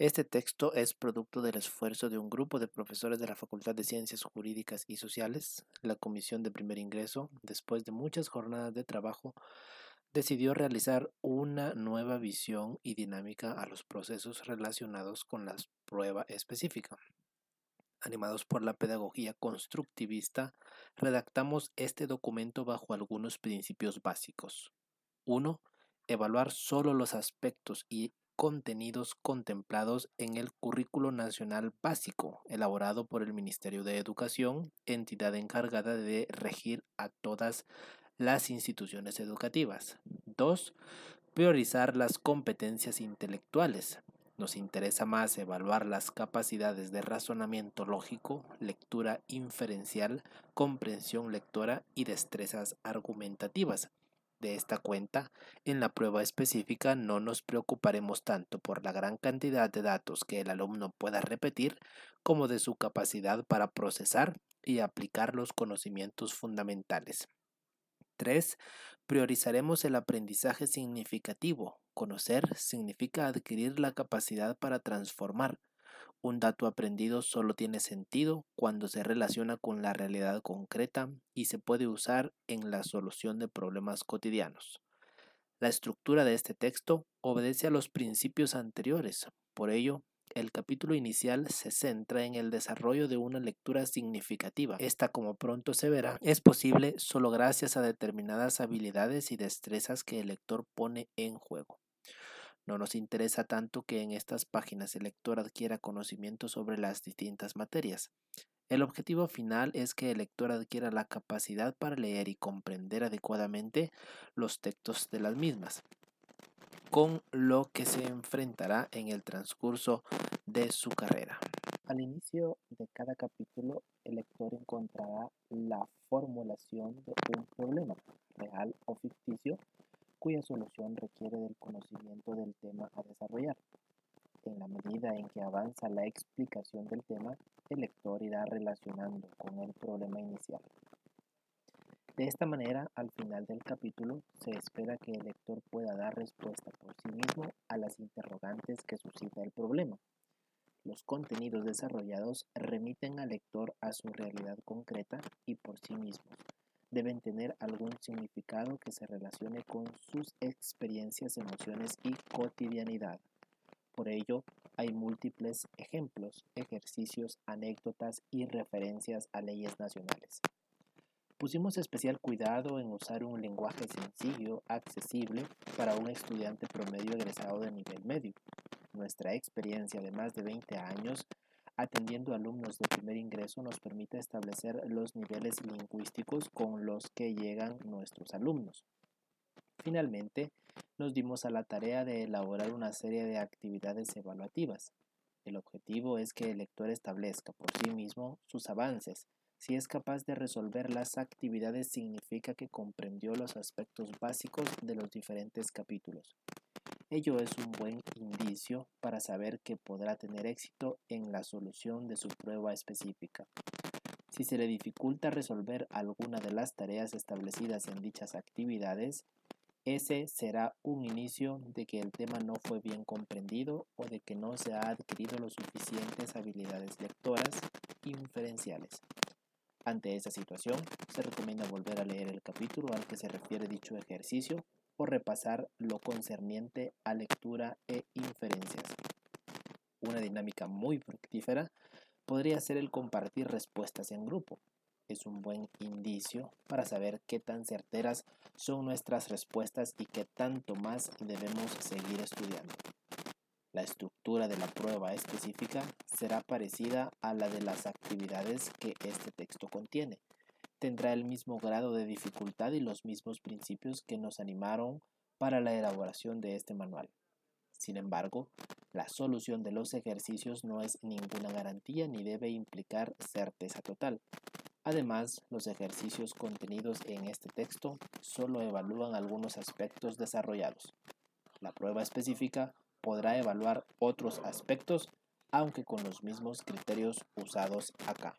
Este texto es producto del esfuerzo de un grupo de profesores de la Facultad de Ciencias Jurídicas y Sociales. La Comisión de Primer Ingreso, después de muchas jornadas de trabajo, decidió realizar una nueva visión y dinámica a los procesos relacionados con la prueba específica. Animados por la pedagogía constructivista, redactamos este documento bajo algunos principios básicos. 1. Evaluar solo los aspectos y contenidos contemplados en el Currículo Nacional Básico, elaborado por el Ministerio de Educación, entidad encargada de regir a todas las instituciones educativas. 2. Priorizar las competencias intelectuales. Nos interesa más evaluar las capacidades de razonamiento lógico, lectura inferencial, comprensión lectora y destrezas argumentativas de esta cuenta, en la prueba específica no nos preocuparemos tanto por la gran cantidad de datos que el alumno pueda repetir como de su capacidad para procesar y aplicar los conocimientos fundamentales. 3. Priorizaremos el aprendizaje significativo. Conocer significa adquirir la capacidad para transformar, un dato aprendido solo tiene sentido cuando se relaciona con la realidad concreta y se puede usar en la solución de problemas cotidianos. La estructura de este texto obedece a los principios anteriores, por ello, el capítulo inicial se centra en el desarrollo de una lectura significativa. Esta, como pronto se verá, es posible solo gracias a determinadas habilidades y destrezas que el lector pone en juego. No nos interesa tanto que en estas páginas el lector adquiera conocimiento sobre las distintas materias. El objetivo final es que el lector adquiera la capacidad para leer y comprender adecuadamente los textos de las mismas, con lo que se enfrentará en el transcurso de su carrera. Al inicio de cada capítulo, el lector encontrará la formulación de un problema, real o ficticio, cuya solución requiere del conocimiento del tema a desarrollar. En la medida en que avanza la explicación del tema, el lector irá relacionando con el problema inicial. De esta manera, al final del capítulo, se espera que el lector pueda dar respuesta por sí mismo a las interrogantes que suscita el problema. Los contenidos desarrollados remiten al lector a su realidad concreta y por sí mismos, deben tener algún significado que se relacione con sus experiencias, emociones y cotidianidad. Por ello, hay múltiples ejemplos, ejercicios, anécdotas y referencias a leyes nacionales. Pusimos especial cuidado en usar un lenguaje sencillo, accesible para un estudiante promedio egresado de nivel medio. Nuestra experiencia de más de 20 años atendiendo alumnos de primer ingreso nos permite establecer los niveles lingüísticos con los que llegan nuestros alumnos. Finalmente, nos dimos a la tarea de elaborar una serie de actividades evaluativas. El objetivo es que el lector establezca por sí mismo sus avances. Si es capaz de resolver las actividades significa que comprendió los aspectos básicos de los diferentes capítulos. Ello es un buen indicio para saber que podrá tener éxito en la solución de su prueba específica. Si se le dificulta resolver alguna de las tareas establecidas en dichas actividades, ese será un inicio de que el tema no fue bien comprendido o de que no se ha adquirido los suficientes habilidades lectoras inferenciales. Ante esa situación, se recomienda volver a leer el capítulo al que se refiere dicho ejercicio o repasar lo concerniente a lectura e inferencias. Una dinámica muy fructífera podría ser el compartir respuestas en grupo. Es un buen indicio para saber qué tan certeras son nuestras respuestas y qué tanto más debemos seguir estudiando. La estructura de la prueba específica será parecida a la de las actividades que este texto contiene, tendrá el mismo grado de dificultad y los mismos principios que nos animaron para la elaboración de este manual. Sin embargo, la solución de los ejercicios no es ninguna garantía ni debe implicar certeza total. Además, los ejercicios contenidos en este texto solo evalúan algunos aspectos desarrollados. La prueba específica podrá evaluar otros aspectos, aunque con los mismos criterios usados acá.